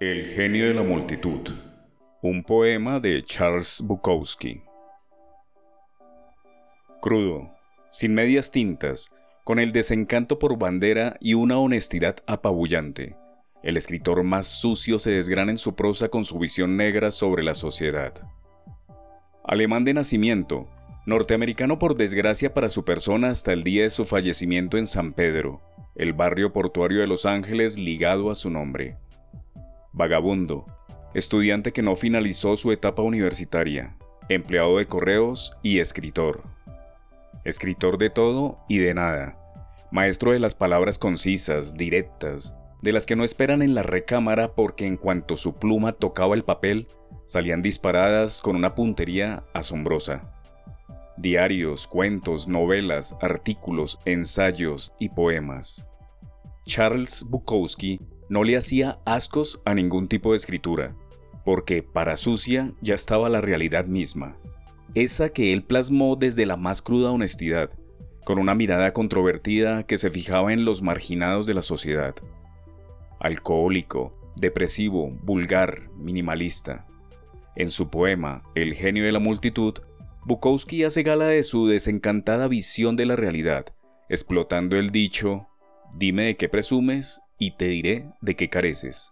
El genio de la multitud. Un poema de Charles Bukowski. Crudo, sin medias tintas, con el desencanto por bandera y una honestidad apabullante, el escritor más sucio se desgrana en su prosa con su visión negra sobre la sociedad. Alemán de nacimiento, norteamericano por desgracia para su persona hasta el día de su fallecimiento en San Pedro, el barrio portuario de Los Ángeles ligado a su nombre. Vagabundo, estudiante que no finalizó su etapa universitaria, empleado de correos y escritor. Escritor de todo y de nada, maestro de las palabras concisas, directas, de las que no esperan en la recámara porque en cuanto su pluma tocaba el papel, salían disparadas con una puntería asombrosa. Diarios, cuentos, novelas, artículos, ensayos y poemas. Charles Bukowski no le hacía ascos a ningún tipo de escritura, porque para sucia ya estaba la realidad misma, esa que él plasmó desde la más cruda honestidad, con una mirada controvertida que se fijaba en los marginados de la sociedad. Alcohólico, depresivo, vulgar, minimalista. En su poema El genio de la multitud, Bukowski hace gala de su desencantada visión de la realidad, explotando el dicho, dime de qué presumes y te diré de qué careces.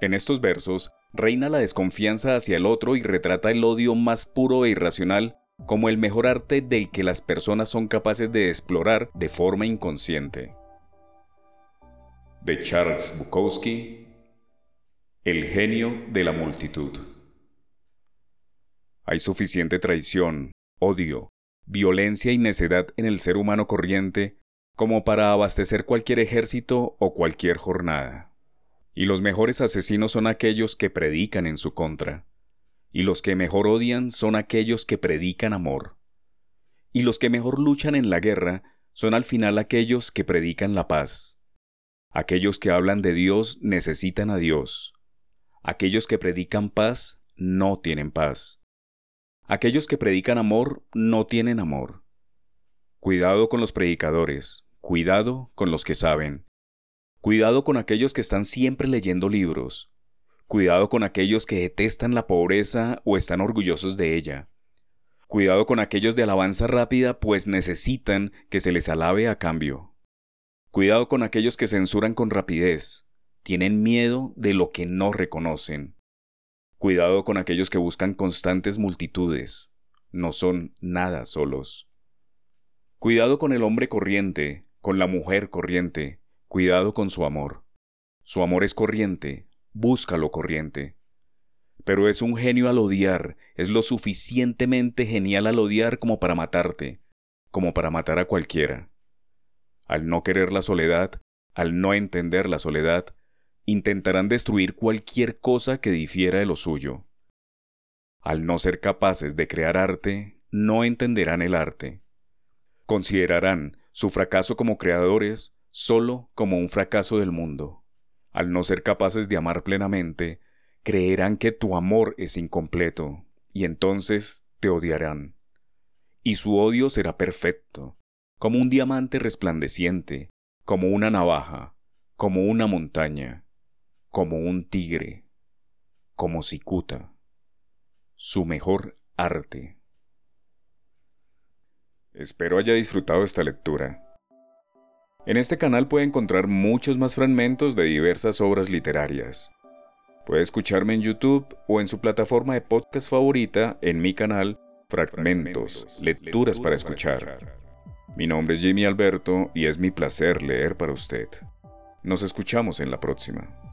En estos versos reina la desconfianza hacia el otro y retrata el odio más puro e irracional como el mejor arte del que las personas son capaces de explorar de forma inconsciente. De Charles Bukowski, El genio de la multitud. Hay suficiente traición, odio, violencia y necedad en el ser humano corriente como para abastecer cualquier ejército o cualquier jornada. Y los mejores asesinos son aquellos que predican en su contra. Y los que mejor odian son aquellos que predican amor. Y los que mejor luchan en la guerra son al final aquellos que predican la paz. Aquellos que hablan de Dios necesitan a Dios. Aquellos que predican paz no tienen paz. Aquellos que predican amor no tienen amor. Cuidado con los predicadores, Cuidado con los que saben. Cuidado con aquellos que están siempre leyendo libros. Cuidado con aquellos que detestan la pobreza o están orgullosos de ella. Cuidado con aquellos de alabanza rápida pues necesitan que se les alabe a cambio. Cuidado con aquellos que censuran con rapidez. Tienen miedo de lo que no reconocen. Cuidado con aquellos que buscan constantes multitudes. No son nada solos. Cuidado con el hombre corriente, con la mujer corriente, cuidado con su amor. Su amor es corriente, búscalo corriente. Pero es un genio al odiar, es lo suficientemente genial al odiar como para matarte, como para matar a cualquiera. Al no querer la soledad, al no entender la soledad, intentarán destruir cualquier cosa que difiera de lo suyo. Al no ser capaces de crear arte, no entenderán el arte. Considerarán su fracaso como creadores solo como un fracaso del mundo. Al no ser capaces de amar plenamente, creerán que tu amor es incompleto, y entonces te odiarán. Y su odio será perfecto, como un diamante resplandeciente, como una navaja, como una montaña, como un tigre, como cicuta, su mejor arte. Espero haya disfrutado esta lectura. En este canal puede encontrar muchos más fragmentos de diversas obras literarias. Puede escucharme en YouTube o en su plataforma de podcast favorita en mi canal Fragmentos, Lecturas para Escuchar. Mi nombre es Jimmy Alberto y es mi placer leer para usted. Nos escuchamos en la próxima.